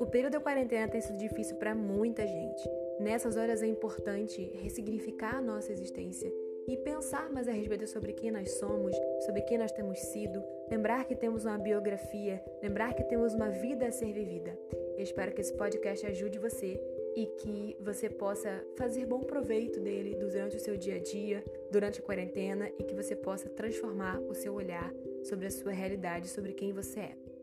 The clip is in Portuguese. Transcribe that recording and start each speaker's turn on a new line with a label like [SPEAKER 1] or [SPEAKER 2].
[SPEAKER 1] O período da quarentena tem sido difícil para muita gente. Nessas horas é importante ressignificar a nossa existência e pensar mais a respeito sobre quem nós somos, sobre quem nós temos sido, lembrar que temos uma biografia, lembrar que temos uma vida a ser vivida. Eu espero que esse podcast ajude você e que você possa fazer bom proveito dele durante o seu dia a dia, durante a quarentena e que você possa transformar o seu olhar sobre a sua realidade, sobre quem você é.